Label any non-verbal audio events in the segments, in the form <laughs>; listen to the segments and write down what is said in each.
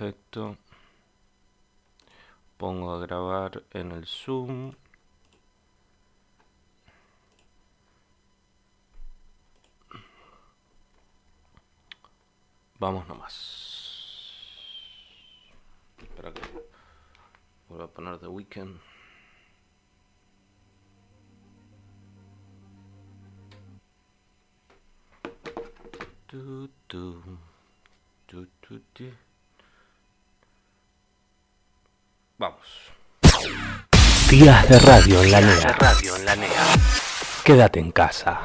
Perfecto. Pongo a grabar en el Zoom. Vamos nomás. Espera que vuelva a poner The Weekend. Tu, tu, tu, tu, tu. Vamos. Días de radio en la De NEA. radio en la NEA. Quédate en casa.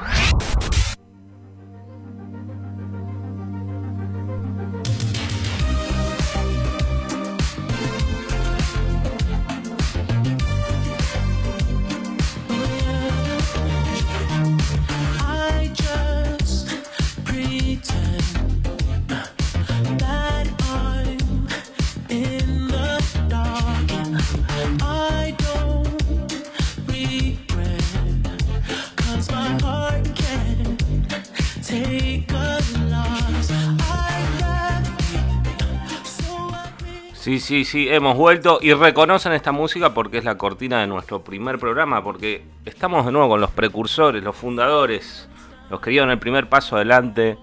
Sí, sí, hemos vuelto y reconocen esta música porque es la cortina de nuestro primer programa, porque estamos de nuevo con los precursores, los fundadores, los que dieron el primer paso adelante,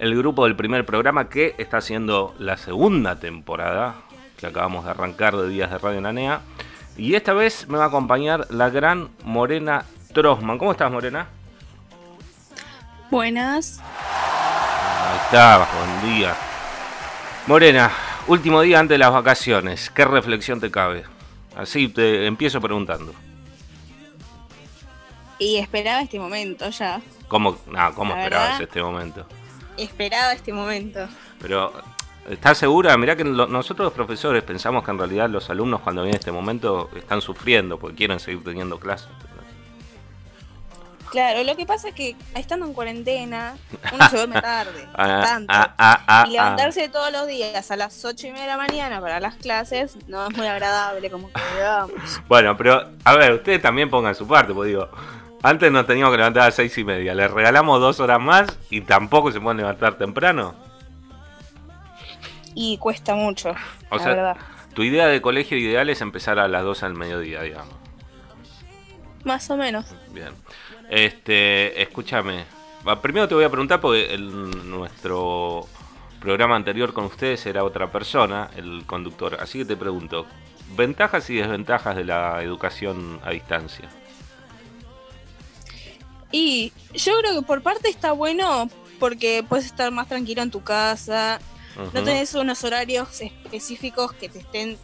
el grupo del primer programa que está haciendo la segunda temporada, que acabamos de arrancar de Días de Radio Nanea. Y esta vez me va a acompañar la gran Morena Trosman. ¿Cómo estás, Morena? Buenas. Ahí está, buen día. Morena, último día antes de las vacaciones, ¿qué reflexión te cabe? Así te empiezo preguntando. Y esperaba este momento ya. ¿Cómo, no, ¿cómo La esperabas verdad- este momento? Esperaba este momento. Pero, ¿estás segura? Mirá que lo- nosotros los profesores pensamos que en realidad los alumnos cuando viene este momento están sufriendo porque quieren seguir teniendo clases. Claro, lo que pasa es que estando en cuarentena, uno se duerme tarde. <laughs> Ah, tanto. ah, ah, y levantarse todos los días a las 8 y media de la mañana para las clases no es muy agradable, como que digamos. <laughs> Bueno, pero, a ver, ustedes también pongan su parte, porque digo, antes nos teníamos que levantar a las seis y media, les regalamos dos horas más y tampoco se pueden levantar temprano. Y cuesta mucho, O la sea, verdad. tu idea de colegio ideal es empezar a las 2 al mediodía, digamos. Más o menos. Bien. Este, escúchame. Primero te voy a preguntar porque el- nuestro programa anterior con ustedes era otra persona, el conductor. Así que te pregunto, ventajas y desventajas de la educación a distancia. Y yo creo que por parte está bueno porque puedes estar más tranquilo en tu casa, no tenés unos horarios específicos que te estén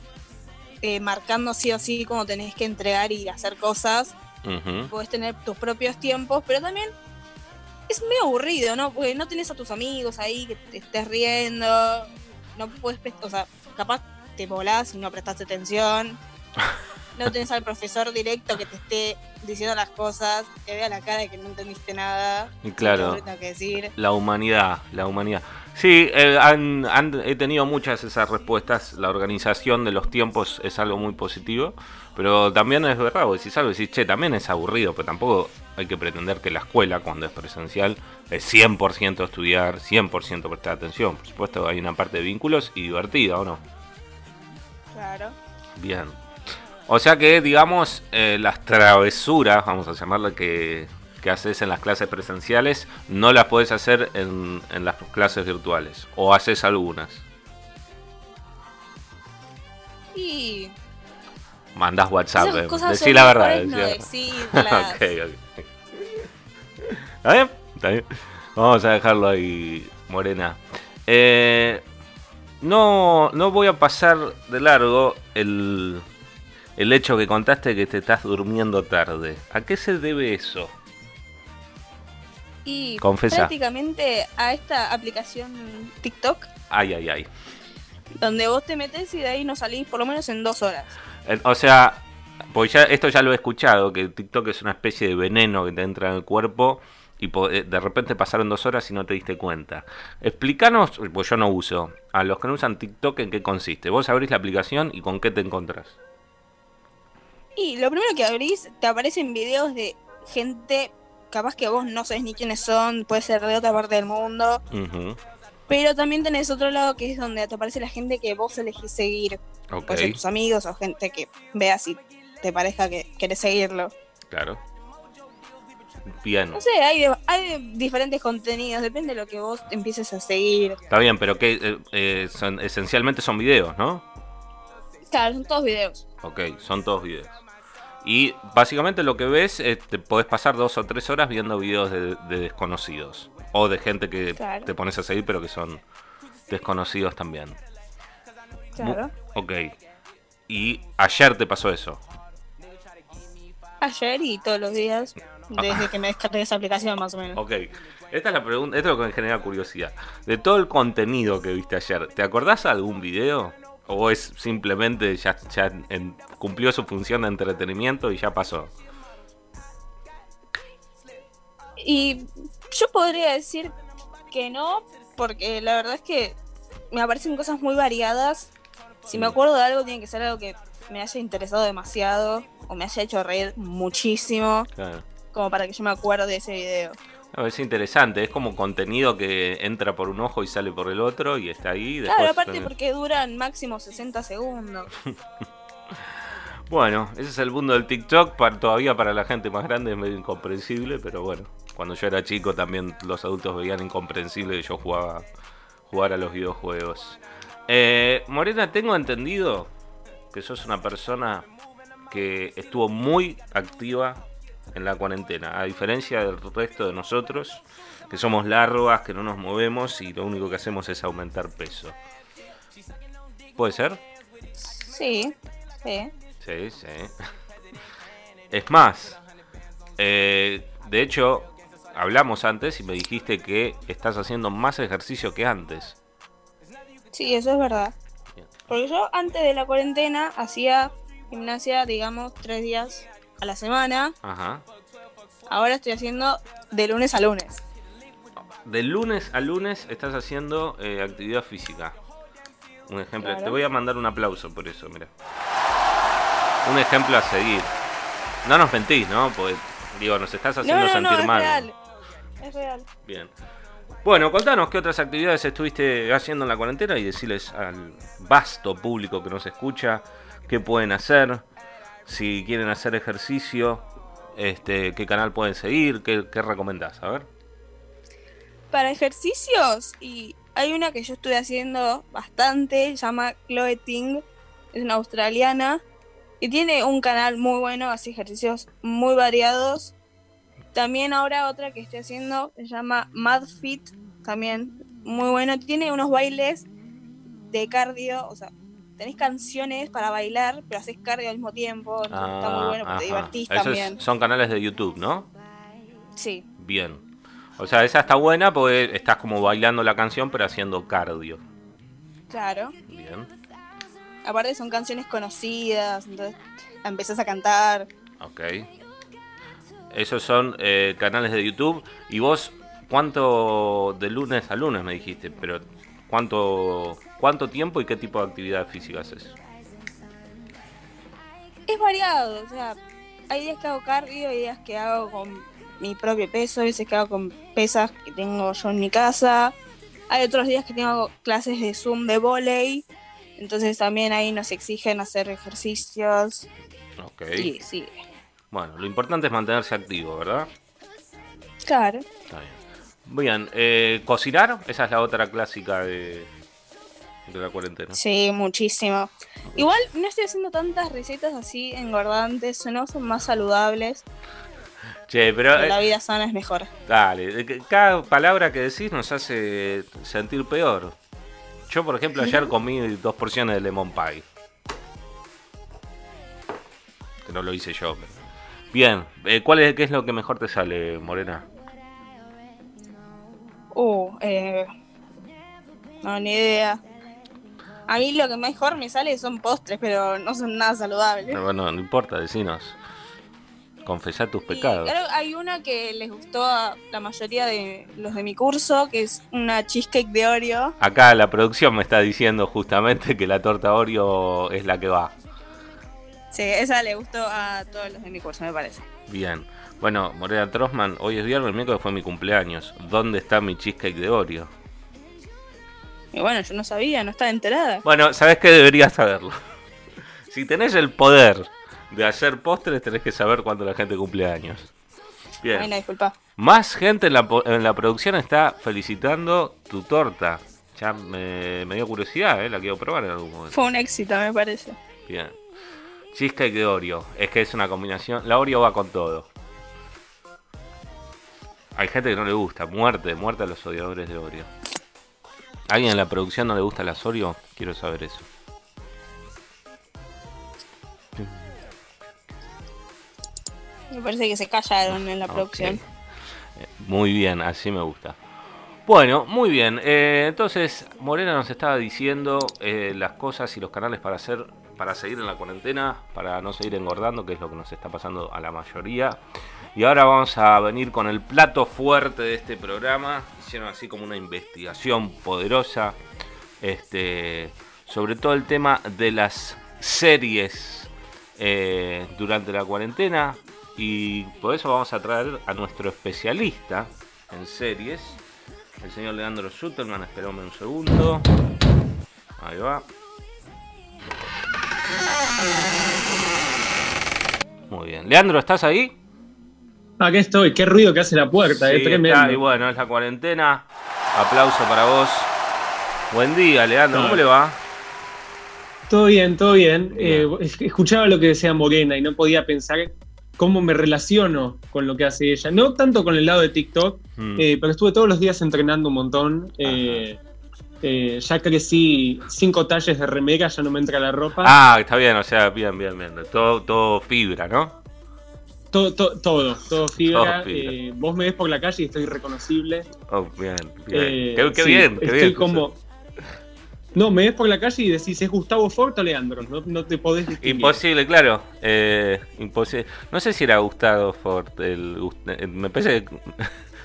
eh, marcando sí o sí como tenés que entregar y hacer cosas. Ujú. Podés tener tus propios tiempos, pero también es medio aburrido, ¿no? Porque no tenés a tus amigos ahí que te estés riendo, no puedes, o sea, capaz te volás y no prestaste atención. <laughs> No tenés al profesor directo que te esté diciendo las cosas, te vea la cara de que no entendiste nada. Claro. Tengo que decir. La humanidad, la humanidad. Sí, eh, han- han- he tenido muchas esas respuestas. La organización de los tiempos es algo muy positivo, pero también es verdad, vos decís algo, decís, che, también es aburrido, pero tampoco hay que pretender que la escuela, cuando es presencial, es 100% estudiar, 100% prestar atención. Por supuesto, hay una parte de vínculos y divertida, ¿o no? Claro. Bien. O sea que, digamos, eh, las travesuras, vamos a llamarle que, que haces en las clases presenciales, no las puedes hacer en, en las clases virtuales. O haces algunas. Y Mandás WhatsApp. eh. Decí la verdad. no decirlas. <laughs> ¿Está bien? Está bien. Vamos a dejarlo ahí, Morena. Eh, no, no voy a pasar de largo el, el hecho que contaste que te estás durmiendo tarde. ¿A qué se debe eso? Y Confesá. prácticamente a esta aplicación TikTok, Ay, ay, ay. donde vos te metes y de ahí no salís por lo menos en dos horas. Eh, O sea, pues ya, esto ya lo he escuchado, que TikTok es una especie de veneno que te entra en el cuerpo y eh, de repente pasaron dos horas y no te diste cuenta. Explícanos, pues yo no uso, a los que no usan TikTok en qué consiste. Vos abrís la aplicación y con qué te encontrás. Y lo primero que abrís, te aparecen videos de gente, capaz que vos no sabés ni quiénes son, puede ser de otra parte del mundo, Ujú. Pero también tenés otro lado que es donde te aparece la gente que vos elegís seguir. Ok, Puede ser tus amigos o gente que veas si te parezca que querés seguirlo. claro. Bien. No sé, hay, de- hay de diferentes contenidos, depende de lo que vos empieces a seguir. Está bien, pero que eh, eh, son, esencialmente son videos, ¿no? Claro, son todos videos. Ok, son todos videos. Y básicamente lo que ves, es, te podés pasar dos o tres horas viendo videos de, de desconocidos. O de gente que Claro. te pones a seguir, pero que son desconocidos también. Claro. Ok. Y ayer te pasó eso. Ayer y todos los días, desde que me descargué esa aplicación más o menos. Ok. Esta es la pregunta, esto es lo que me genera curiosidad. De todo el contenido que viste ayer, ¿te acordás de algún video? ¿O es simplemente ya, ya en- cumplió su función de entretenimiento y ya pasó? Y yo podría decir que no, porque la verdad es que me aparecen cosas muy variadas. Si me acuerdo de algo, tiene que ser algo que me haya interesado demasiado o me haya hecho reír muchísimo, Claro. como para que yo me acuerde de ese video. No, es interesante, es como contenido que entra por un ojo y sale por el otro y está ahí. Después Claro, aparte porque duran máximo 60 segundos. <laughs> Bueno, ese es el mundo del TikTok, para, todavía para la gente más grande es medio incomprensible, pero bueno, cuando yo era chico también los adultos veían incomprensible que yo jugaba jugar a los videojuegos. Eh, Morena, tengo entendido que sos una persona que estuvo muy activa en la cuarentena, a diferencia del resto de nosotros, que somos largas, que no nos movemos y lo único que hacemos es aumentar peso. ¿Puede ser? Sí, sí. Sí, sí. Es más, eh, de hecho, hablamos antes y me dijiste que estás haciendo más ejercicio que antes. Sí, eso es verdad. Porque yo antes de la cuarentena hacía gimnasia, digamos, tres días a la semana. Ajá. Ahora estoy haciendo de lunes a lunes. De lunes a lunes estás haciendo eh, actividad física. Un ejemplo. Claro. Te voy a mandar un aplauso por eso, mira. Un ejemplo a seguir. No nos mentís, ¿no? Porque, digo, nos estás haciendo no, sentir no, es mal. real. Es real. Bien. Bueno, contanos qué otras actividades estuviste haciendo en la cuarentena y decirles al vasto público que nos escucha qué pueden hacer, si quieren hacer ejercicio, este, qué canal pueden seguir, qué, qué recomendás, a ver. Para ejercicios, y hay una que yo estuve haciendo bastante, se llama Chloe Ting, es una australiana, y tiene un canal muy bueno, hace ejercicios muy variados. También ahora otra que estoy haciendo se llama Mad Fit, también muy bueno, tiene unos bailes de cardio, o sea, tenés canciones para bailar, pero haces cardio al mismo tiempo, entonces está muy bueno porque te Ah, divertís Esos también. son canales de YouTube, ¿no? Sí, Bien. O sea, esa está buena porque estás como bailando la canción pero haciendo cardio. claro. Bien. Aparte son canciones conocidas, entonces empezás a cantar. Ok. Esos son eh, canales de YouTube. ¿Y vos cuánto de lunes a lunes me dijiste? Pero ¿cuánto, cuánto tiempo y qué tipo de actividad física haces? Es variado, o sea, hay días que hago cardio, hay días que hago con mi propio peso, hay veces que hago con pesas que tengo yo en mi casa. Hay otros días que tengo clases de Zoom de volei, entonces también ahí nos exigen hacer ejercicios. Ok. Sí, sí, Bueno, lo importante es mantenerse activo, ¿verdad? claro. Está bien. Bien, eh, cocinar, esa es la otra clásica de, de la cuarentena. Sí, muchísimo. Igual no estoy haciendo tantas recetas así engordantes, no son más saludables. Che, pero pero la eh, vida sana es mejor. dale, que cada palabra que decís nos hace sentir peor. Yo, por ejemplo, ayer comí dos porciones de lemon pie. Que no lo hice yo. pero- Bien, eh, ¿cuál es, ¿qué es lo que mejor te sale, Morena? Uh, eh, no, ni idea. A mí lo que mejor me sale son postres, pero no son nada saludables. No, bueno, no importa, decinos. Confesá tus pecados. que hay una que les gustó a la mayoría de los de mi curso, que es una cheesecake de Oreo. Acá la producción me está diciendo justamente que la torta Oreo es la que va. Sí, esa le gustó a todos los de mi curso, me parece. Bien. Bueno, Morena Trosman, hoy es viernes, el miércoles fue mi cumpleaños. ¿Dónde está mi cheesecake de Oreo? Y bueno, yo no sabía, no estaba enterada. Bueno, sabes que deberías saberlo. Si tenés el poder de hacer postres, tenés que saber cuándo la gente cumple años. Bien. Ay, no, disculpa. Más gente en la, en la producción está felicitando tu torta. Ya me, me dio curiosidad, ¿eh? la quiero probar en algún momento. Fue un éxito, me parece. Bien. Cheesecake de Oreo. Es que es una combinación. La Oreo va con todo. Hay gente que no le gusta. Muerte, muerte a los odiadores de Oreo. ¿Alguien en la producción no le gusta las Oreo? Quiero saber eso. Me parece que se callaron en la producción. Eh, Muy bien, así me gusta. Bueno, muy bien. eh, entonces, Morena nos estaba diciendo eh, las cosas y los canales para hacer, para seguir en la cuarentena, para no seguir engordando, que es lo que nos está pasando a la mayoría. Y ahora vamos a venir con el plato fuerte de este programa. Hicieron así como una investigación poderosa, este, sobre todo el tema de las series eh, durante la cuarentena. Y por eso vamos a traer a nuestro especialista en series, el señor Leandro Sutterman. Esperame un segundo. Ahí va. Muy bien. Leandro, ¿estás ahí? Aquí estoy, qué ruido que hace la puerta, Sí, es tremendo. está, y bueno, es la cuarentena. Aplauso para vos. Buen día, Leandro. ¿Cómo le va? Todo bien, todo bien. Eh, es- escuchaba lo que decía Morena y no podía pensar cómo me relaciono con lo que hace ella. No tanto con el lado de TikTok, Mm. eh, pero estuve todos los días entrenando un montón. Eh, eh, ya crecí cinco talles de remera, ya no me entra la ropa. Ah, está bien, o sea, bien, bien, bien. Todo, todo fibra, ¿no? Todo, todo, todo, todo fibra. Todo fibra. Eh, vos me ves por la calle y estoy reconocible. Oh, bien, bien. Eh, qué, qué sí, bien, qué estoy bien. como. No, me ves por la calle y decís, ¿es Gustavo Fort o Leandro? No, no te podés distinguir. Imposible, claro. Eh, imposible. No sé si era Gustavo Ford. El, eh, me parece que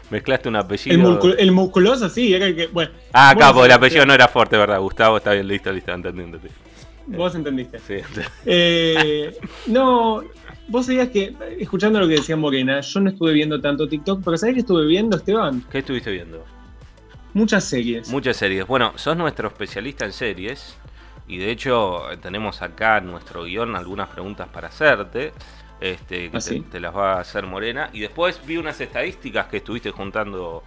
mezclaste un apellido. El, muscul- el musculoso, sí, era el que. Bueno, ah, porque el apellido no era fuerte, ¿verdad? Gustavo está bien, listo, listo, entendiéndote. Vos entendiste. Sí. Eh, no, vos sabías que, escuchando lo que decía Morena, yo no estuve viendo tanto TikTok, pero ¿sabés qué estuve viendo, Esteban? ¿Qué estuviste viendo? Muchas series. Muchas series. Bueno, sos nuestro especialista en series. Y de hecho, tenemos acá en nuestro guion algunas preguntas para hacerte. Este, que ¿Ah, te, sí? te las va a hacer Morena. Y después vi unas estadísticas que estuviste juntando.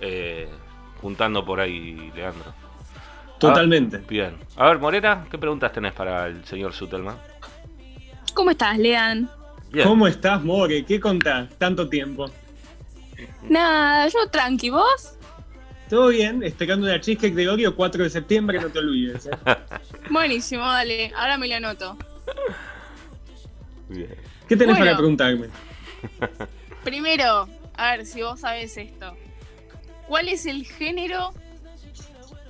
eh, juntando por ahí, Leandro. Totalmente. Bien. A ver, Morena, ¿qué preguntas tenés para el señor Sutelman? ¿Cómo estás, Lean? Bien. ¿Cómo estás, More? ¿Qué contás? Tanto tiempo. Nada, yo tranqui, ¿vos? ¿Todo bien? Esperando una cheesecake de Oreo 4 de septiembre, no te olvides. ¿eh? <laughs> Buenísimo, dale, ahora me lo anoto. Bien. ¿Qué tenés Bueno. para preguntarme? <laughs> Primero, a ver si vos sabés esto. ¿Cuál es el género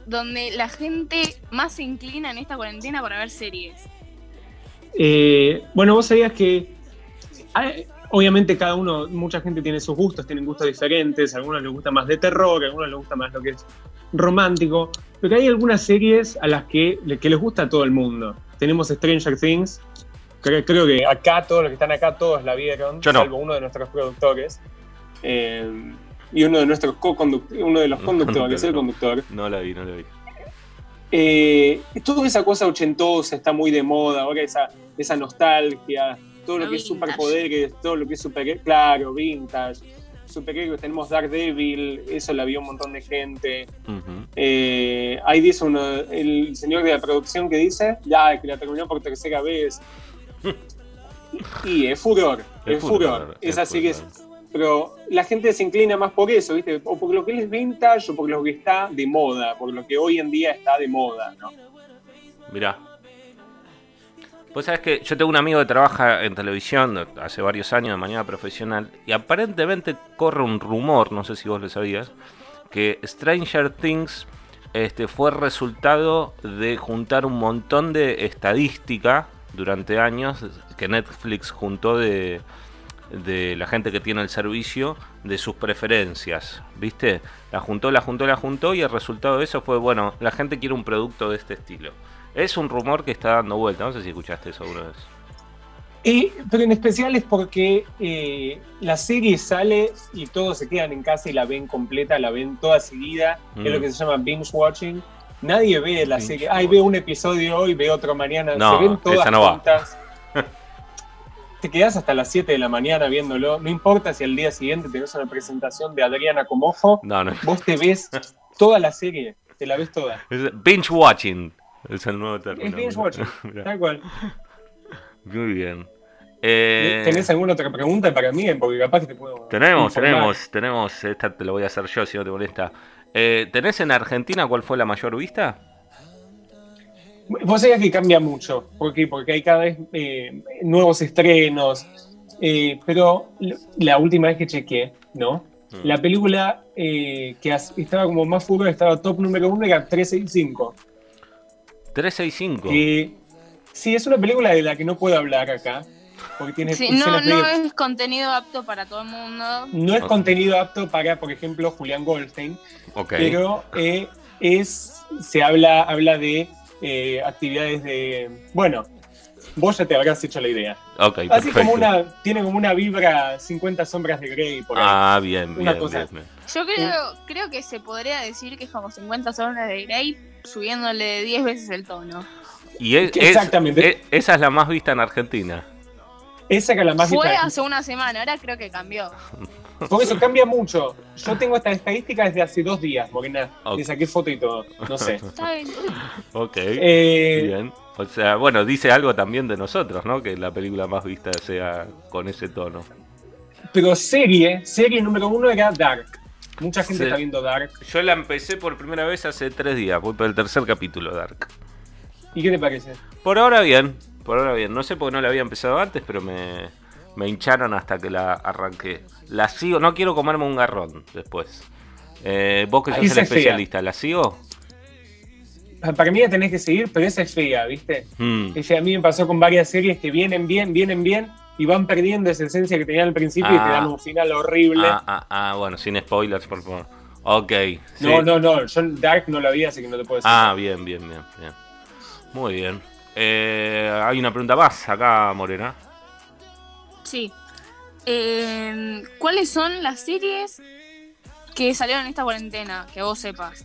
donde la gente más se inclina en esta cuarentena para ver series? Eh, bueno, vos sabías que hay- obviamente cada uno, mucha gente tiene sus gustos, tienen gustos diferentes, a algunos les gusta más de terror, a algunos les gusta más lo que es romántico, pero hay algunas series a las que, que les gusta a todo el mundo. Tenemos Stranger Things, creo, creo que acá, todos los que están acá, todos la vieron, Yo no. salvo uno de nuestros productores. eh, y uno de nuestros co-conductores, uno de los <laughs> conductores, el conductor. No la vi, no la vi. Eh, toda esa cosa ochentosa está muy de moda, ahora esa, esa nostalgia, todo lo, Lo que es vintage. superpoderes, todo lo que es super, claro, vintage, superhéroes, tenemos Daredevil, eso la vio un montón de gente. Eh, ahí dice uno, el señor de la producción que dice, ya, que la terminó por tercera vez. <laughs> y es furor, es, Es furor, furor, es es así que es, pero la gente se inclina más por eso, ¿viste? O por lo que es vintage o por lo que está de moda, por lo que hoy en día está de moda, ¿no? Mirá. Vos sabés que yo tengo un amigo que trabaja en televisión hace varios años de manera profesional y aparentemente corre un rumor, no sé si vos lo sabías, que Stranger Things este, fue resultado de juntar un montón de estadística durante años que Netflix juntó de, de la gente que tiene el servicio de sus preferencias, ¿viste? La juntó, la juntó, la juntó y el resultado de eso fue, bueno, la gente quiere un producto de este estilo. Es un rumor que está dando vuelta, no sé si escuchaste eso alguna vez. Eh, pero en especial es porque eh, la serie sale y todos se quedan en casa y la ven completa, la ven toda seguida, Mm. es lo que se llama binge watching. Nadie ve la serie. Ay, veo un episodio hoy, veo otro mañana. No, Se ven todas esa no va. <laughs> Te quedás hasta las 7 de la mañana viéndolo. No importa si al día siguiente tenés una presentación de Adriana Comojo. No, no. Vos te ves toda la serie. Te la ves toda. Es binge watching. Es el nuevo término. Es binge watching. <laughs> Tal cual. Muy bien. Eh, ¿Tenés alguna otra pregunta para mí? Porque capaz que te puedo. Tenemos, informar. tenemos, tenemos. Esta te la voy a hacer yo si no te molesta. Eh, ¿Tenés en Argentina cuál fue la mayor vista? Vos sabés que cambia mucho. ¿Por qué? Porque hay cada vez eh, nuevos estrenos. eh, pero la última vez que chequeé, ¿no? Mm. La película eh, que estaba como más furor, estaba top número uno, era 365. 365. Que, sí, es una película de la que no puedo hablar acá. Porque tiene Sí, no, es contenido apto para todo el mundo. no es contenido apto para, por ejemplo, Julián Goldstein. Ok. pero eh, es se habla habla de eh, actividades de bueno vos ya te habrás hecho la idea ok, así perfecto. como una tiene como una vibra 50 sombras de Grey por ahí Ah, bien, Una bien, cosa. bien, bien. Yo creo, creo que se podría decir que es como 50 sombras de Grey subiéndole 10 veces el tono. Y es, es- Exactamente. es- esa es la más vista en Argentina. Esa era la más Fue hace una semana, ahora creo que cambió. <laughs> por eso cambia mucho yo tengo esta estadística desde hace dos días Morena Ok. le saqué foto y todo no sé <laughs> Está bien. Ok. Eh, Bien. O sea, bueno, dice algo también de nosotros, ¿no? Que la película más vista sea con ese tono. pero serie serie número uno era Dark mucha gente Sí. está viendo Dark Yo la empecé por primera vez hace tres días, voy por el tercer capítulo, Dark. ¿y qué te parece? Por ahora bien, por ahora bien. No sé por qué no la había empezado antes, pero me, me hincharon hasta que la arranqué. La sigo, no quiero comerme un garrón después. Eh, vos que sos el especialista, ¿la sigo? para mí la tenés que seguir pero esa es fea ¿viste? Mm. A mí me pasó con varias series que vienen bien, vienen bien y van perdiendo esa esencia que tenían al principio y te Ah. dan un final horrible. Ah, ah, ah, bueno, sin spoilers, por favor. Ok. sí. No, no, no, yo Dark no la vi, así que no te puedo decir. Ah, bien, bien, bien, bien. Muy bien. Eh, hay una pregunta más acá, Morena. Sí. Eh, ¿Cuáles son las series que salieron en esta cuarentena? Que vos sepas.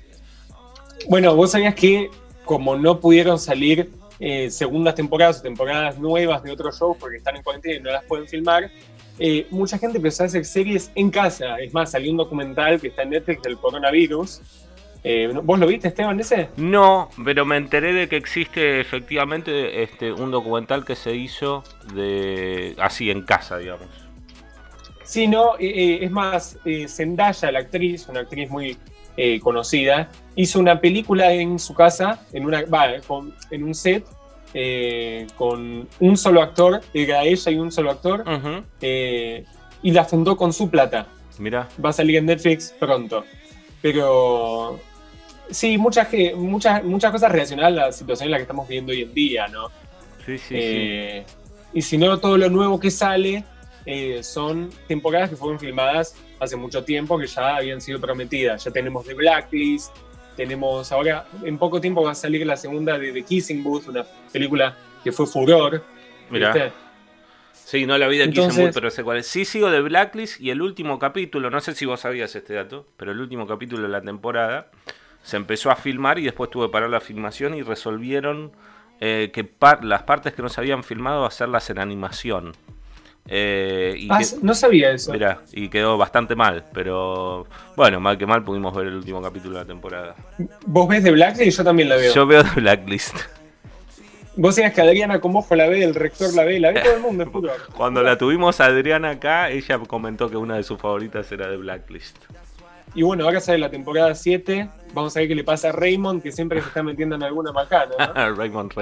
Bueno, vos sabías que como no pudieron salir eh, segundas temporadas o temporadas nuevas de otros shows porque están en cuarentena y no las pueden filmar, eh, mucha gente empezó a hacer series en casa. Es más, salió un documental que está en Netflix del coronavirus. Eh, ¿Vos lo viste, Esteban, ese? No, pero me enteré de que existe efectivamente este un documental que se hizo de así en casa, digamos. Sí, no, eh, es más, eh, Zendaya, la actriz, una actriz muy eh, conocida, hizo una película en su casa, en, una, con- en un set, eh, con un solo actor, era ella y un solo actor, y la fundó con su plata. Mira, Va a salir en Netflix pronto. Pero sí, muchas, muchas, muchas cosas relacionadas a la situación en la que estamos viviendo hoy en día, ¿no? sí, sí, sí. Eh, Y si no, todo lo nuevo que sale eh, son temporadas que fueron filmadas hace mucho tiempo, que ya habían sido prometidas. Ya tenemos The Blacklist, tenemos ahora, en poco tiempo va a salir la segunda de The Kissing Booth, una película que fue furor. Mira. ¿viste? Sí, no la vi de Kiss and Entonces- Booth, pero sé cuál es. Sí, sigo de Blacklist y el último capítulo, no sé si vos sabías este dato, pero el último capítulo de la temporada se empezó a filmar y después tuvo que parar la filmación y resolvieron eh, que par- las partes que no se habían filmado hacerlas en animación. Eh, y Ah, que- no sabía eso. Mirá, y quedó bastante mal, pero bueno, mal que mal pudimos ver el último capítulo de la temporada. Vos ves The Blacklist yo también la veo. Yo veo The Blacklist. Vos sabías que Adriana Comojo la ve, el rector la ve, la ve todo el mundo. <laughs> Cuando la tuvimos a Adriana acá, ella comentó que una de sus favoritas era The Blacklist. Y bueno, ahora sale la temporada 7. Vamos a ver qué le pasa a Raymond, que siempre se está metiendo en alguna macana. ¿no? <laughs> Raymond.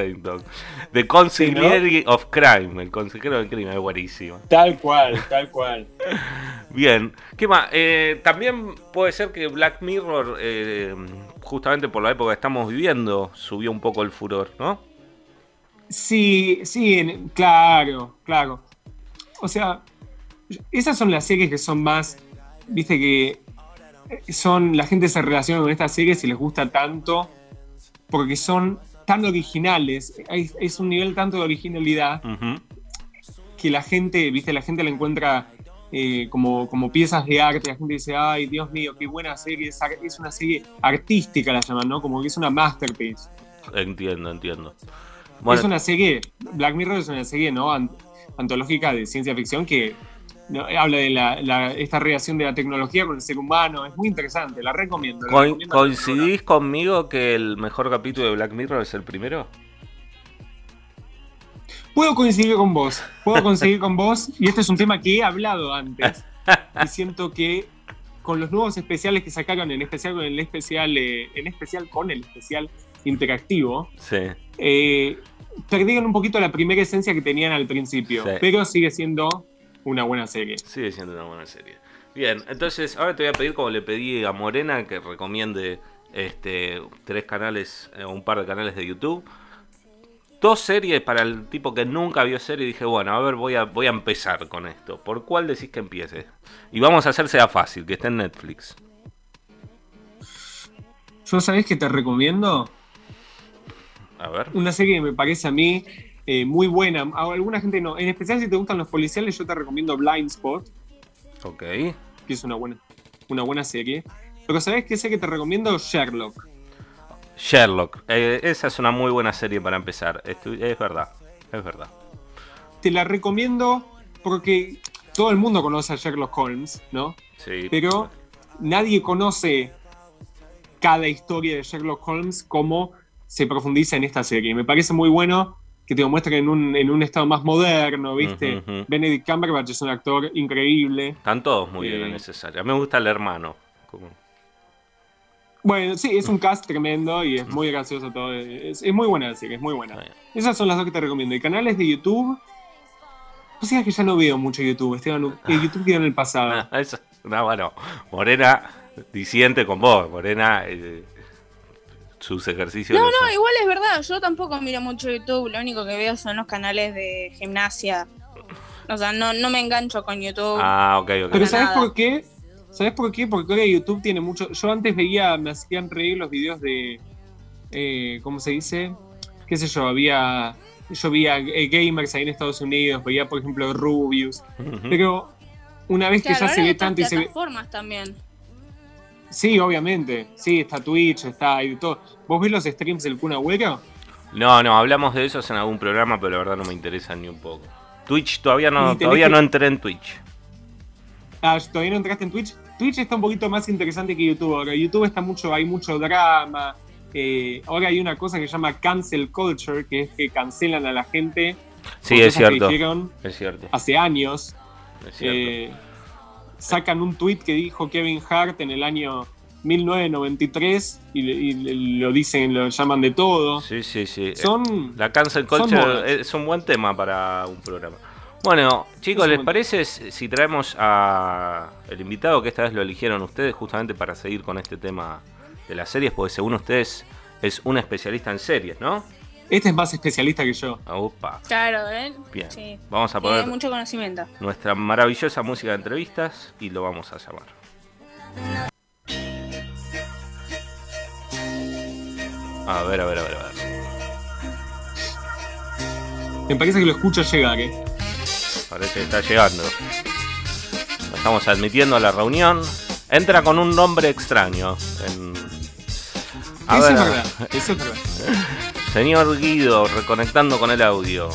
The Consigliere of Crime, el consejero del crimen, es buenísimo. Tal cual, tal cual. <laughs> Bien, ¿qué más? Eh, también puede ser que Black Mirror, eh, justamente por la época que estamos viviendo, subió un poco el furor, ¿no? Sí, sí, claro, claro. O sea, esas son las series que son más, viste que son, la gente se relaciona con estas series y les gusta tanto porque son tan originales, hay- es un nivel tanto de originalidad que la gente, viste, la gente la encuentra eh, como, como piezas de arte. La gente dice, ay, Dios mío, qué buena serie. Es, es una serie artística, la llaman, ¿no? Como que es una masterpiece. Entiendo, entiendo. es una serie, Black Mirror es una serie, ¿no? Ant- antológica de ciencia ficción que ¿no? habla de la, la- esta relación de la tecnología con el ser humano. Es muy interesante, la recomiendo. la ¿coincidís conmigo que el mejor capítulo de Black Mirror es el primero? Puedo coincidir con vos, puedo coincidir con vos, y este es un tema que he hablado antes, y siento que con los nuevos especiales que sacaron, en especial con el especial, eh, en especial con el especial interactivo, Sí. eh, perdieron un poquito la primera esencia que tenían al principio, Sí. pero sigue siendo una buena serie. Sigue siendo una buena serie. Bien, entonces ahora te voy a pedir, como le pedí a Morena, que recomiende este, tres canales, eh, un par de canales de YouTube. Dos series para el tipo que nunca vio serie. Dije, bueno, a ver, voy a, voy a empezar con esto. ¿Por cuál decís que empiece? Y vamos a hacérsela fácil, que esté en Netflix. Yo sabés que te recomiendo A ver. una serie que me parece a mí eh, muy buena, a alguna gente no, en especial si te gustan los policiales, yo te recomiendo Blind Spot. Ok. que es una buena, una buena serie. Pero ¿sabes qué serie te recomiendo? Sherlock. Sherlock. Eh, esa es una muy buena serie para empezar. Estu- es verdad. Es verdad. Te la recomiendo porque todo el mundo conoce a Sherlock Holmes, ¿no? Sí. Pero nadie conoce cada historia de Sherlock Holmes como se profundiza en esta serie. Me parece muy bueno que te lo muestren en un, en un estado más moderno, ¿viste? Benedict Cumberbatch es un actor increíble. Están todos muy bien Eh. en esa serie. A mí me gusta el hermano. Como- Bueno, sí, es un cast tremendo y es muy gracioso todo. Es, es muy buena la serie, es muy buena. Bien. Esas son las dos que te recomiendo. Y canales de YouTube. O sea que ya no veo mucho YouTube, Esteban. Que YouTube quedó en el pasado. <laughs> Ah, no, bueno, Morena disiente con vos. Morena, eh, sus ejercicios. No, los no, igual es verdad. Yo tampoco miro mucho YouTube. Lo único que veo son los canales de gimnasia. O sea, no, no me engancho con YouTube. Ah, ok, ok. Pero ¿sabes nada. por qué? ¿Sabes por qué? Porque ahora YouTube tiene mucho. Yo antes veía, me hacían reír los videos de. eh, ¿Cómo se dice? ¿Qué sé yo? Había. Yo veía eh, gamers ahí en Estados Unidos, veía por ejemplo Rubius. Pero una vez que ya se ve tanto y se ve. plataformas también. Sí, obviamente. Sí, está Twitch, está ahí todo. ¿Vos ves los streams del Kun Agüero? No, no, hablamos de esos en algún programa, pero la verdad no me interesa ni un poco. Twitch, todavía no, todavía que- no entré en Twitch. Ah, ¿todavía no entraste en Twitch? Twitch está un poquito más interesante que YouTube. Ahora, YouTube está mucho, hay mucho drama. eh, ahora hay una cosa que se llama cancel culture, que es que cancelan a la gente. Sí, es que cierto. Es cierto. hace años. Es cierto. Eh, sacan un tweet que dijo Kevin Hart en el año 1993 y, y lo dicen, lo llaman de todo. sí, sí, sí. Son. La cancel culture es un buen tema para un programa. Bueno, chicos, ¿les parece si traemos a el invitado que esta vez lo eligieron ustedes justamente para seguir con este tema de las series? Porque según ustedes es un especialista en series, ¿no? Este es más especialista que yo. Ah, Upa, Claro, ¿eh? bien. Sí. Vamos a Tiene poner mucho conocimiento. nuestra maravillosa música de entrevistas y lo vamos a llamar. A ver, a ver, a ver, a ver. Me parece que lo escucho llegar, ¿eh? Parece que está llegando. Lo estamos admitiendo a la reunión. Entra con un nombre extraño. En... A Eso ver, es verdad. Eso es verdad. <laughs> señor Guido, reconectando con el audio.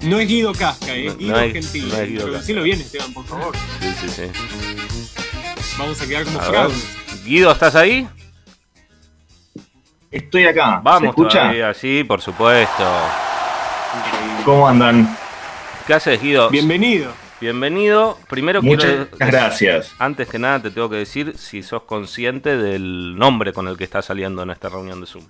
No es Guido Casca, ¿eh? No- Guido no es- Gentile. no es Guido Pero Casca. decilo bien, Esteban, por favor. Sí, sí, sí. Vamos a quedar como fraudes. Guido, ¿estás ahí? Estoy acá. ¿Se Vamos escucha? todavía, sí, por supuesto. ¿Cómo andan? ¿Qué haces, Guido? Bienvenido. Bienvenido. Primero Muchas quiero... gracias. Antes que nada te tengo que decir si sos consciente del nombre con el que está saliendo en esta reunión de Zoom.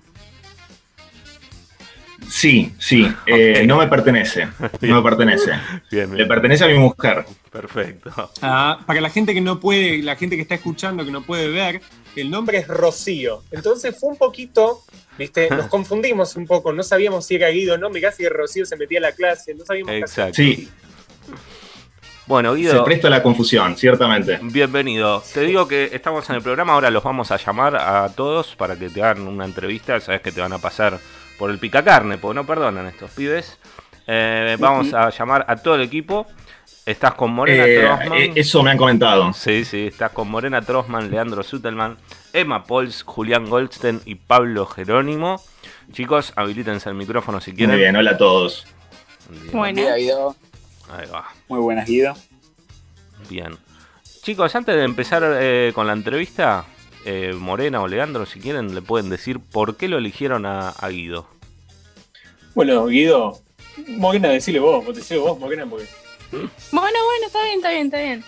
Sí, sí. eh. No me pertenece. No me pertenece. <laughs> Bien, Le pertenece a mi mujer. Perfecto. Ah, para la gente que no puede, la gente que está escuchando, que no puede ver, el nombre es Rocío. Entonces fue un poquito, viste, <laughs> nos confundimos un poco, no sabíamos si era Guido o no, mirá si Rocío se metía a la clase, no sabíamos. Exacto. Sí, Bueno, se Guido, presta a la confusión, ciertamente. bienvenido. Te digo que estamos en el programa, ahora los vamos a llamar a todos para que te hagan una entrevista. Sabes que te van a pasar por el picacarne, porque no perdonan estos pibes. Eh, vamos a llamar a todo el equipo Estás con Morena Eh, Trostman. eh, eso me han comentado. Sí, sí, estás con Morena Trostman, Leandro Sutelman, Emma Pols, Julián Goldstein y Pablo Jerónimo. Chicos, habilítense el micrófono si quieren. Muy bien, hola a todos. Bueno. Buen día, Guido. Ahí va. Muy buenas, Guido. Bien. Chicos, antes de empezar eh, con la entrevista, eh, Morena o Leandro, si quieren, le pueden decir por qué lo eligieron a, a Guido. Bueno, Guido, Morena, decile vos, vos decile vos, Morena, porque. Bueno, bueno, está bien, está bien, está bien.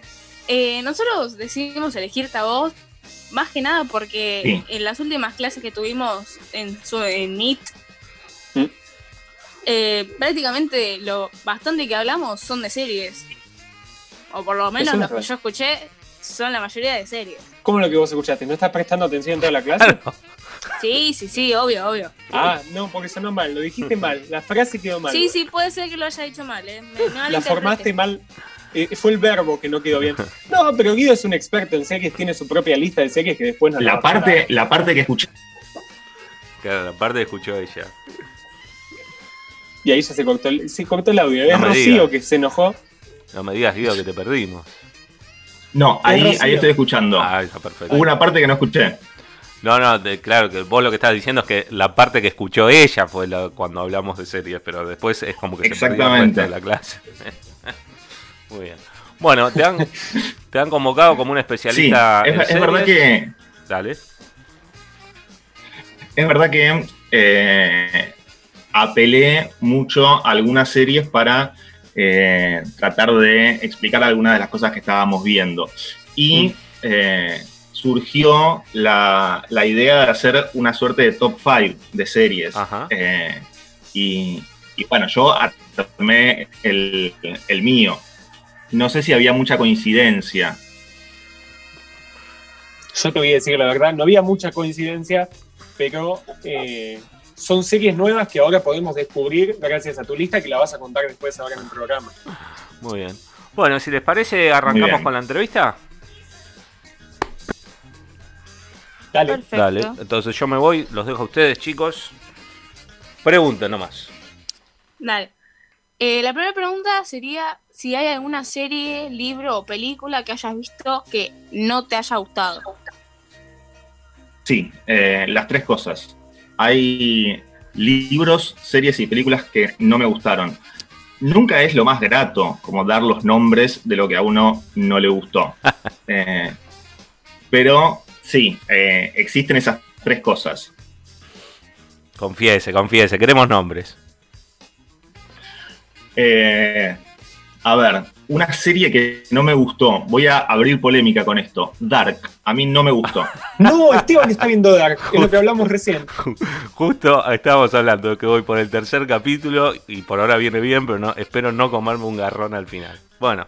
<laughs> Eh, nosotros decidimos elegirte a vos, más que nada porque Sí. en las últimas clases que tuvimos en, su, en Meet, ¿Mm? eh, prácticamente lo bastante que hablamos son de series. O por lo menos los que yo escuché son la mayoría de series. ¿Cómo lo que vos escuchaste? ¿No estás prestando atención en toda la clase? Sí, sí, sí, obvio, obvio. Ah, no, porque sonó mal, lo dijiste mal, la frase quedó mal. Sí, sí, puede ser que lo haya dicho mal, ¿eh? Me- La formaste mal. eh, fue el verbo que no quedó bien. No, pero Guido es un experto en series, tiene su propia lista de series que después nos La va a pasar parte, la parte que escuché. Claro, la parte que escuchó ella. Y ahí ya se cortó el, se cortó el audio. No es Rocío que se enojó. No me digas, Guido, que te perdimos. No, ahí, ahí estoy escuchando. Ah, está perfecto. Hubo una parte que no escuché. No, no, de- claro, que vos lo que estás diciendo es que la parte que escuchó ella fue la- cuando hablamos de series, pero después es como que se perdió Exactamente. la clase. <laughs> Muy bien. Bueno, te han, te han convocado como un Sí, especialista es, en es verdad que. Dale. Es verdad que eh, apelé mucho a algunas series para eh, tratar de explicar algunas de las cosas que estábamos viendo. Y eh, surgió la, la idea de hacer una suerte de top 5 de series. Eh, y, y bueno, yo armé el, el mío. No sé si había mucha coincidencia. Yo te voy a decir la verdad, no había mucha coincidencia, pero eh, son series nuevas que ahora podemos descubrir gracias a tu lista que la vas a contar después ahora en el programa. Muy bien. Bueno, si les parece, arrancamos con la entrevista. Dale. Perfecto. Dale. Entonces yo me voy, los dejo a ustedes, chicos. Pregunten nomás. Dale. Eh, la primera pregunta sería si hay alguna serie, libro o película que hayas visto que no te haya gustado. Sí, eh, las tres cosas. Hay libros, series y películas que no me gustaron. Nunca es lo más grato como dar los nombres de lo que a uno no le gustó. <laughs> Eh, pero sí, eh, existen esas tres cosas. Confiese, confiese, queremos nombres. Eh, a ver, una serie que no me gustó. Voy a abrir polémica con esto. Dark. A mí no me gustó. <laughs> No, Esteban está viendo Dark, es lo que hablamos recién. <laughs> Justo estábamos hablando de que voy por el tercer capítulo y por ahora viene bien, pero no, espero no comerme un garrón al final. Bueno,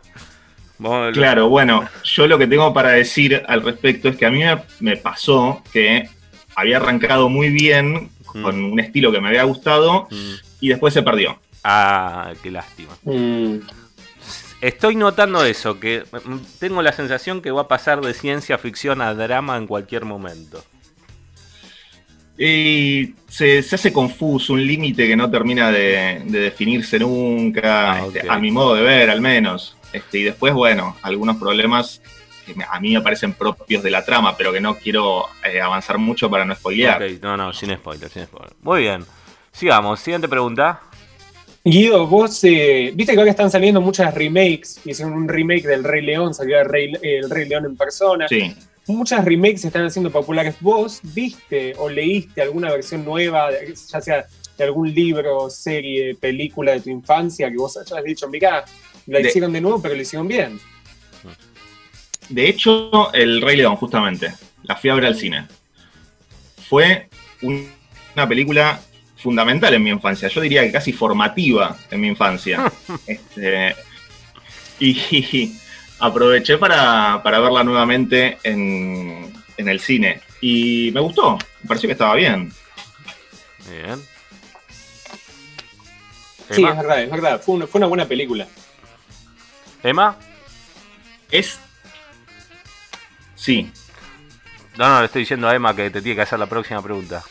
Claro, bueno, yo lo que tengo para decir al respecto es que a mí me, me pasó que había arrancado muy bien con un estilo que me había gustado Mm. y después se perdió. Ah, qué lástima. Mm, Estoy notando eso, que mm, tengo la sensación que va a pasar de ciencia ficción a drama en cualquier momento. Y se, se hace confuso, un límite que no termina de, de definirse nunca, Ah, este, a mi modo de ver al menos. Este, y después, bueno, algunos problemas que a mí me parecen propios de la trama, pero que no quiero eh, avanzar mucho para no spoilear. Ok, no, no, sin spoiler, sin spoiler. Muy bien. Sigamos, siguiente pregunta. Guido, vos, eh, viste que ahora están saliendo muchas remakes, hicieron un remake del Rey León, salió el Rey, el Rey León en persona. Sí. Muchas remakes se están haciendo populares. ¿Vos viste o leíste alguna versión nueva, ya sea de algún libro, serie, película de tu infancia, que vos hayas dicho, mirá, la De- hicieron de nuevo, pero la hicieron bien? De hecho, El Rey León, justamente, la fui a ver al cine. Fue un- una película fundamental en mi infancia, yo diría que casi formativa en mi infancia. <laughs> Este, y, y aproveché para, para verla nuevamente en, en el cine. Y me gustó, me pareció que estaba bien. Bien. Sí, es verdad, es verdad. Fue una, fue una buena película. Emma? Es. Sí, No, no, le estoy diciendo a Emma que te tiene que hacer la próxima pregunta.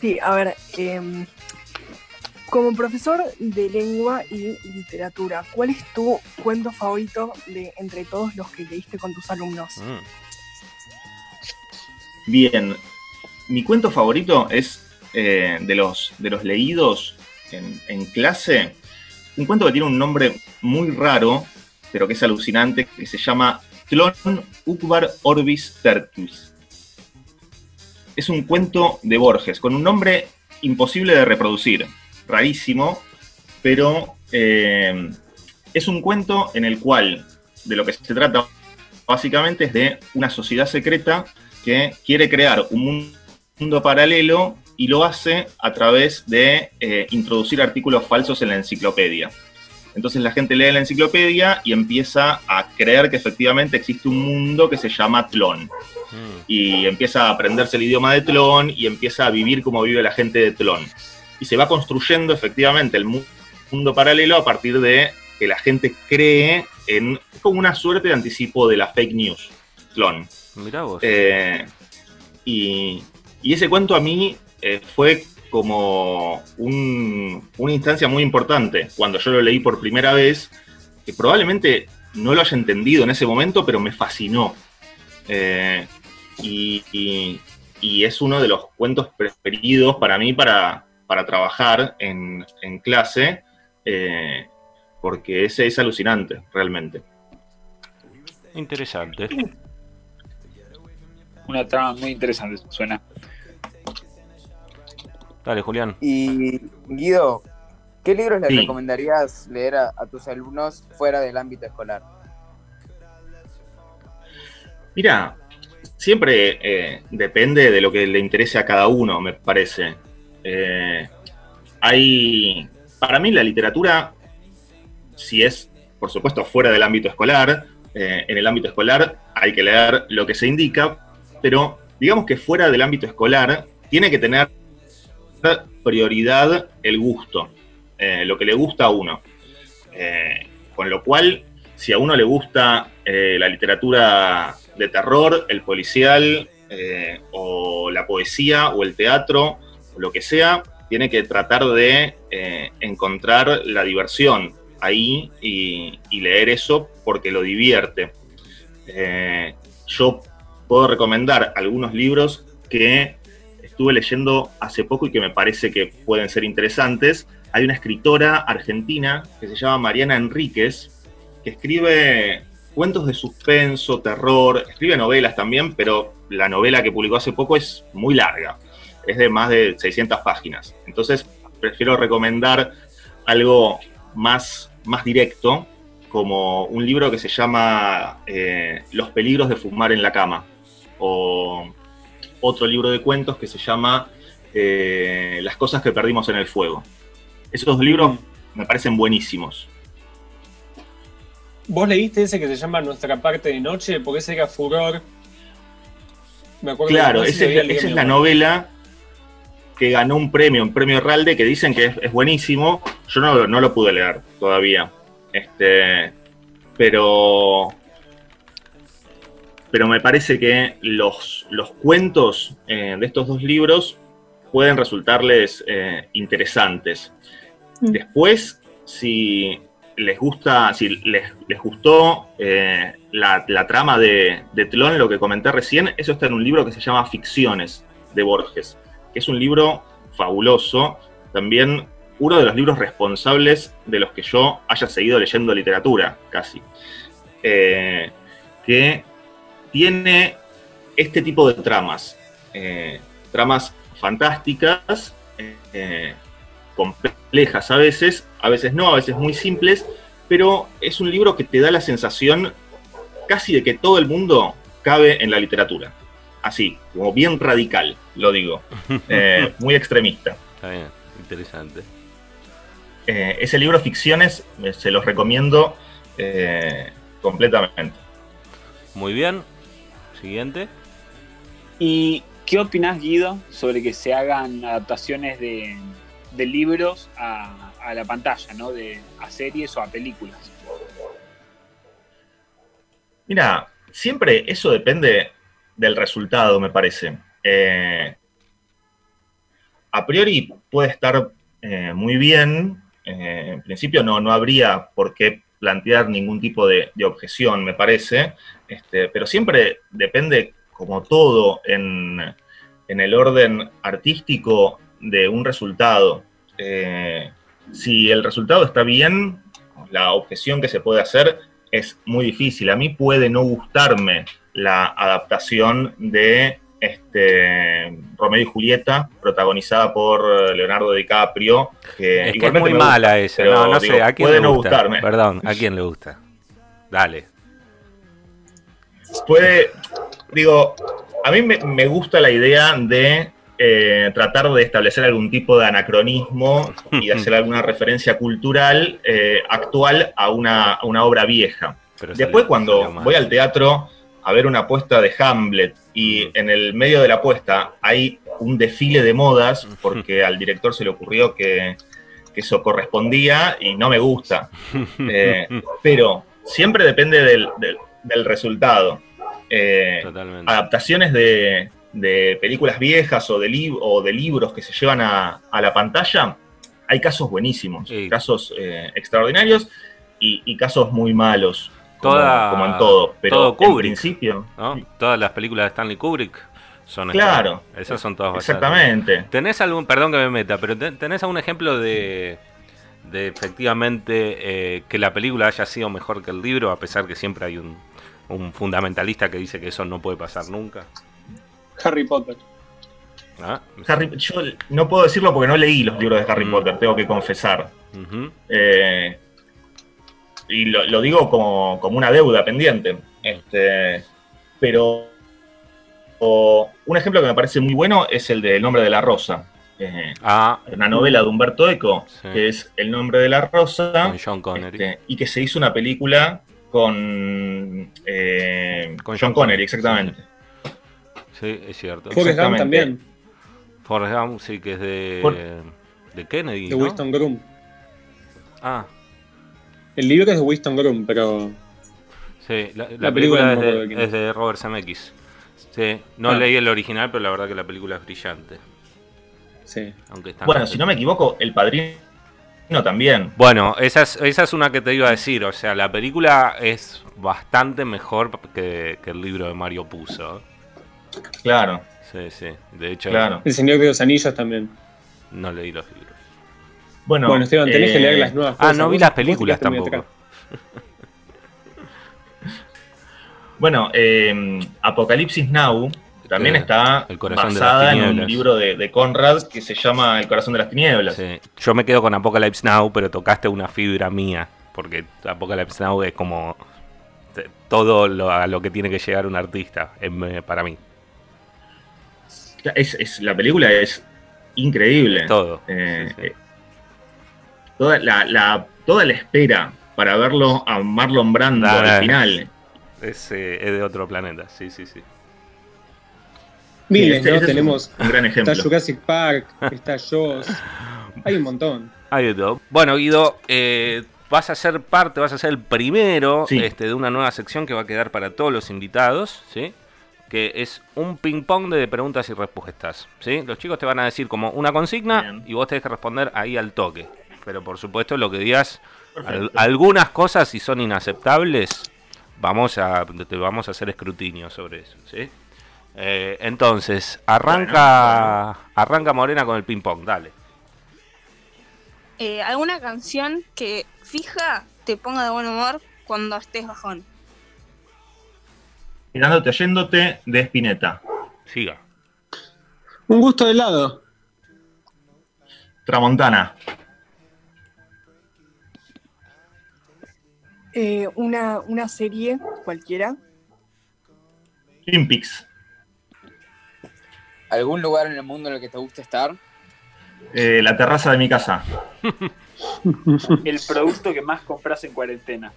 Sí, a ver. em, Como profesor de lengua y literatura, ¿cuál es tu cuento favorito de entre todos los que leíste con tus alumnos? Mm. Bien, mi cuento favorito es eh, de, los, de los leídos en, en clase, un cuento que tiene un nombre muy raro, pero que es alucinante, que se llama Tlon Ukbar Orbis Tertis. Es un cuento de Borges, con un nombre imposible de reproducir, rarísimo, pero eh, es un cuento en el cual de lo que se trata básicamente es de una sociedad secreta que quiere crear un mundo paralelo y lo hace a través de eh, introducir artículos falsos en la enciclopedia. Entonces la gente lee la enciclopedia y empieza a creer que efectivamente existe un mundo que se llama Tlón. Mm. Y empieza a aprenderse el idioma de Tlón y empieza a vivir como vive la gente de Tlón. Y se va construyendo efectivamente el mu- mundo paralelo a partir de que la gente cree en es como una suerte de anticipo de la fake news. Tlón. Mirá vos. Eh, y, y ese cuento a mí eh, fue como un- una instancia muy importante cuando yo lo leí por primera vez, que probablemente no lo haya entendido en ese momento, pero me fascinó. Eh, y, y- y es uno de los cuentos preferidos para mí para, para trabajar en, en clase, eh, porque ese es alucinante, realmente. Interesante. Una trama muy interesante, suena. Dale, Julián. Y Guido, ¿qué libros le Sí. recomendarías leer a, a tus alumnos fuera del ámbito escolar? Mira, siempre eh, depende de lo que le interese a cada uno, me parece. Eh, hay, para mí la literatura, si es, por supuesto, fuera del ámbito escolar, eh, en el ámbito escolar hay que leer lo que se indica, pero digamos que fuera del ámbito escolar tiene que tener prioridad el gusto, eh, lo que le gusta a uno. Eh, con lo cual, si a uno le gusta eh, la literatura de terror, el policial, o la poesía, o el teatro, o lo que sea, tiene que tratar de encontrar la diversión ahí y, leer eso porque lo divierte. Yo puedo recomendar algunos libros que estuve leyendo hace poco y que me parece que pueden ser interesantes. Hay una escritora argentina que se llama Mariana Enríquez, que escribe cuentos de suspenso, terror, escribe novelas también, pero la novela que publicó hace poco es muy larga, es de más de 600 páginas. Entonces, prefiero recomendar algo más, más directo, como un libro que se llama eh, Los peligros de fumar en la cama, o otro libro de cuentos que se llama eh, Las cosas que perdimos en el fuego. Esos dos libros me parecen buenísimos. ¿Vos leíste ese que se llama Nuestra parte de noche? Porque ese era furor. Me acuerdo Claro, esa es, esa es la novela que ganó un premio, un premio Ralde, que dicen que es, es buenísimo. Yo no, no lo pude leer todavía. Este, pero, pero me parece que los, los cuentos eh, de estos dos libros pueden resultarles eh, interesantes. Mm. Después, si les gusta, si les, les gustó eh, la, la trama de, de Tlón, lo que comenté recién, eso está en un libro que se llama Ficciones de Borges, que es un libro fabuloso, también uno de los libros responsables de los que yo haya seguido leyendo literatura, casi, que tiene este tipo de tramas, eh, tramas fantásticas, eh, complejas a veces, a veces no, a veces muy simples, pero es un libro que te da la sensación casi de que todo el mundo cabe en la literatura. Así, como bien radical, lo digo. <laughs> Eh, muy extremista. Está bien, interesante. Eh, ese libro Ficciones se los recomiendo completamente. Muy bien. Siguiente. ¿Y qué opinas, Guido, sobre que se hagan adaptaciones de, de libros a, a la pantalla, ¿no? De, a series o a películas? Mira, siempre eso depende del resultado, me parece. Eh, a priori puede estar eh, muy bien, eh, en principio no, no habría por qué plantear ningún tipo de, de objeción, me parece, este, pero siempre depende, como todo en, en el orden artístico, de un resultado. Eh, si el resultado está bien, la objeción que se puede hacer es muy difícil. A mí puede no gustarme la adaptación de este, Romeo y Julieta, protagonizada por Leonardo DiCaprio. Que Es que es muy gusta, mala esa. No, no digo, sé, ¿a quién puede le no gusta? gustarme. Perdón, ¿a quién le gusta? Dale. Puede, digo, a mí me, me gusta la idea de eh, tratar de establecer algún tipo de anacronismo y de hacer alguna referencia cultural eh, actual a una, a una obra vieja. Pero Después cuando voy al teatro a ver una apuesta de Hamlet y en el medio de la apuesta hay un desfile de modas porque al director se le ocurrió que, que eso correspondía y no me gusta. <laughs> Eh, pero siempre depende del, del- del resultado. Eh, Totalmente. adaptaciones de, de películas viejas o de, lib- o de libros que se llevan a, a la pantalla, hay casos buenísimos, Sí. casos eh, extraordinarios y, y casos muy malos, como, Toda- como en todo. Pero todo en principio, ¿no? Todas las películas de Stanley Kubrick son Claro. estas. Esas son todas basadas. exactamente. ¿Tenés algún, perdón que me meta, pero ten- tenés algún ejemplo de, de efectivamente eh, que la película haya sido mejor que el libro, a pesar que siempre hay un, un fundamentalista que dice que eso no puede pasar nunca? Harry Potter. ¿Ah? Harry- yo no puedo decirlo porque no leí los libros de Harry Mm. Potter, tengo que confesar. Eh, y lo, lo digo como, como una deuda pendiente. Este, pero o- un ejemplo que me parece muy bueno es el de El nombre de la rosa. Eh, Ah, una novela de Humberto Eco, Sí. que es El nombre de la rosa, con John Connery. este, y que se hizo una película con, eh, Con John Connery, exactamente. Sí, es cierto. Forrest Gump también, Forrest Gump, sí, que es de, Por- de Kennedy. de ¿no? Winston Groom. Ah, El libro es de Winston Groom, pero sí, la, la La película de, de es de Robert Zemeckis. Sí, no Ah. leí el original, pero la verdad que la película es brillante. sí. Aunque está Bueno, si no me equivoco, El Padrino también. Bueno, esa es, esa es una que te iba a decir. O sea, la película es bastante mejor que, que el libro de Mario Puzo. Claro, Sí, sí. De hecho, claro. El Señor de los Anillos también. no leí los libros. Bueno, Bueno, Esteban, tenés eh, que leer las nuevas Ah, cosas. no vi las películas tampoco. <laughs> Bueno, eh, Apocalipsis Now también Eh, está El basada en un libro de, de Conrad que se llama El corazón de las tinieblas. Sí. Yo me quedo con Apocalypse Now, pero tocaste una fibra mía. Porque Apocalypse Now es como todo lo, a lo que tiene que llegar un artista, em, para mí. Es, es- la película es increíble. Todo. Eh, Sí, sí. eh, Toda, la, la- toda la espera para verlo a Marlon Brando nah. al final. Es, eh, es de otro planeta, sí, sí, sí. Miles, este- ¿no? este es Tenemos. un gran ejemplo. Está Jurassic Park, está Jaws. Hay un montón. Hay de todo. Bueno, Guido, eh, vas a ser parte, vas a ser el primero Sí. este, de una nueva sección que va a quedar para todos los invitados, ¿sí? Que es un ping-pong de preguntas y respuestas, ¿sí? Los chicos te van a decir como una consigna Bien. y vos tenés que responder ahí al toque. Pero por supuesto, lo que digas, al- algunas cosas si son inaceptables, vamos a, te vamos a hacer escrutinio sobre eso, ¿sí? Eh, entonces, arranca, arranca Morena con el ping-pong, dale. Eh, ¿Alguna canción que fija te ponga de buen humor cuando estés bajón? Mirándote, oyéndote de Spinetta. Siga. Un gusto de helado. Tramontana. Eh, una, una serie cualquiera. Peaks. ¿Algún lugar en el mundo en el que te guste estar? Eh, la terraza de mi casa. <laughs> El producto que más compras en cuarentena.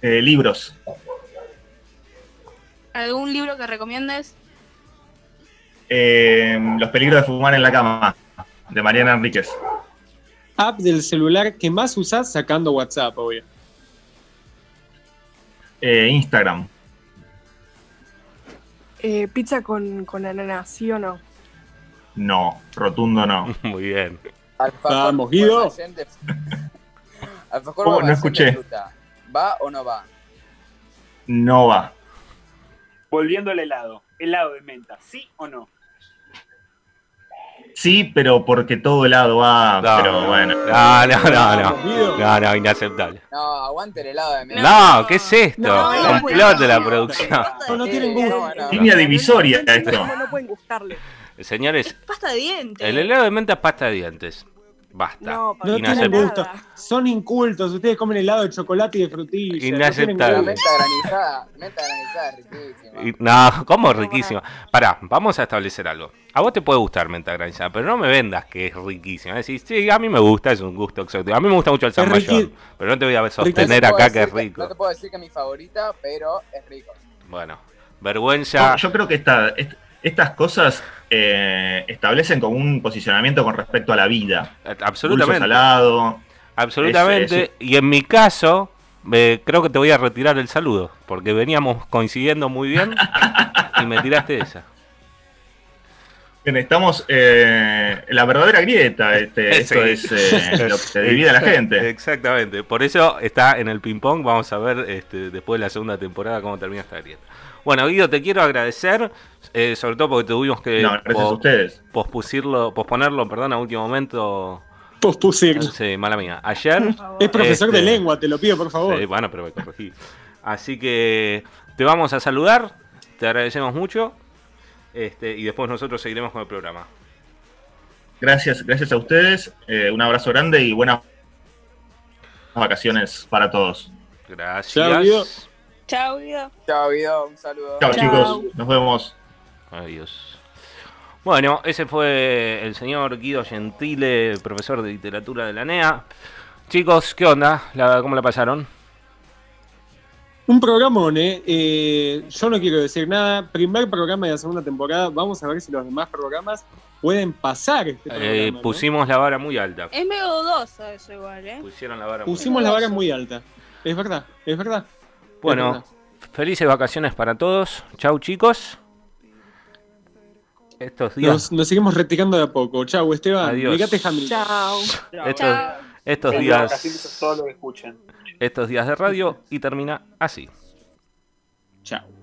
Eh, libros. ¿Algún libro que recomiendes? Eh, Los peligros de fumar en la cama. De Mariana Enríquez. App del celular que más usás sacando WhatsApp, obvio. Eh, Instagram. Eh, pizza con, con ananá, ¿sí o no? No, rotundo no. <laughs> Muy bien. Alfajor Vamos, Guido. De- <laughs> Alfajor. No de escuché. fruta. ¿Va o no va? No va. Volviendo al helado. Helado de menta, ¿sí o no? Sí, pero porque todo helado va. No, pero bueno. No, no, no, no. No, no, inaceptable. No, aguante el helado de menta. No, ¿qué es esto? No, no, Complot de la no. producción. No, tienen gusto. Línea divisoria esto. ¿Cómo no pueden gustarle? Señores, Pasta de dientes. el helado de menta es pasta de dientes. Basta. No, No tienen gusto. Son incultos. Ustedes comen helado de chocolate y de frutilla. no Inaceptable. La gusto. menta granizada, menta granizada es riquísima. Y- No, ¿cómo riquísima? Pará, vamos a establecer algo. A vos te puede gustar menta granizada, pero no me vendas que es riquísima. Decís, sí, a mí me gusta, es un gusto exótico. A mí me gusta mucho el San Mayor, pero no te voy a No te sostener acá que es rico. No te puedo decir que es mi favorita, pero es rico. Bueno, vergüenza. Yo, yo creo que esta- est- estas cosas eh, establecen como un posicionamiento con respecto a la vida. O Absolutamente. salado. Absolutamente. Y en mi caso, eh, creo que te voy a retirar el saludo, porque veníamos coincidiendo muy bien y me tiraste esa. Bien, Estamos eh, la verdadera grieta. Este. <laughs> Esto es eh, lo que te divide a la gente. <laughs> Exactamente. Por eso está en el ping-pong. Vamos a ver este, después de la segunda temporada cómo termina esta grieta. Bueno, Guido, te quiero agradecer, eh, sobre todo porque tuvimos que No, po- posponerlo, perdón, a último momento. Pospusir. Sí, mala mía. Ayer. Es profesor de Este, lengua, te lo pido, por favor. Sí, bueno, pero me corregí. Así que te vamos a saludar, te agradecemos mucho este, y después nosotros seguiremos con el programa. Gracias, gracias a ustedes. eh, un abrazo grande y buenas vacaciones para todos. Gracias. Chao, Guido. Chao, Guido. Un saludo. Chao, Chao. chicos. Nos vemos. Adiós. Bueno, ese fue el señor Guido Gentile, profesor de literatura de la NEA. Chicos, ¿qué onda? La- ¿Cómo la pasaron? Un programón, ¿eh? Eh, Yo no quiero decir nada. Primer programa de la segunda temporada. Vamos a ver si los demás programas pueden pasar este programa. Eh, ¿no? pusimos la vara muy alta. Es medio dudoso eso igual, ¿eh? Pusieron la vara muy Pusimos la vara muy alta. Es verdad, es verdad. Bueno, felices vacaciones para todos. Chau, chicos. Estos días, Nos, nos seguimos retirando de a poco. Chau, Esteban. Adiós. Fíjate, Hamilton. Chao. estos, días, escuchen. estos días de radio y termina así. Chau.